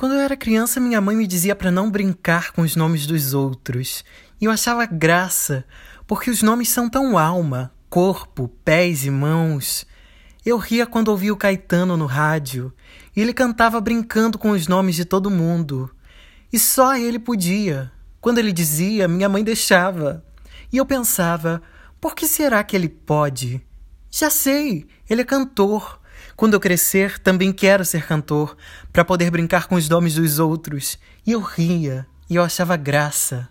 Quando eu era criança, minha mãe me dizia para não brincar com os nomes dos outros. E eu achava graça, porque os nomes são tão alma, corpo, pés e mãos. Eu ria quando ouvia o Caetano no rádio, e ele cantava brincando com os nomes de todo mundo. E só ele podia. Quando ele dizia, minha mãe deixava. E eu pensava, por que será que ele pode? Já sei, ele é cantor. Quando eu crescer, também quero ser cantor, para poder brincar com os nomes dos outros. E eu ria, e eu achava graça.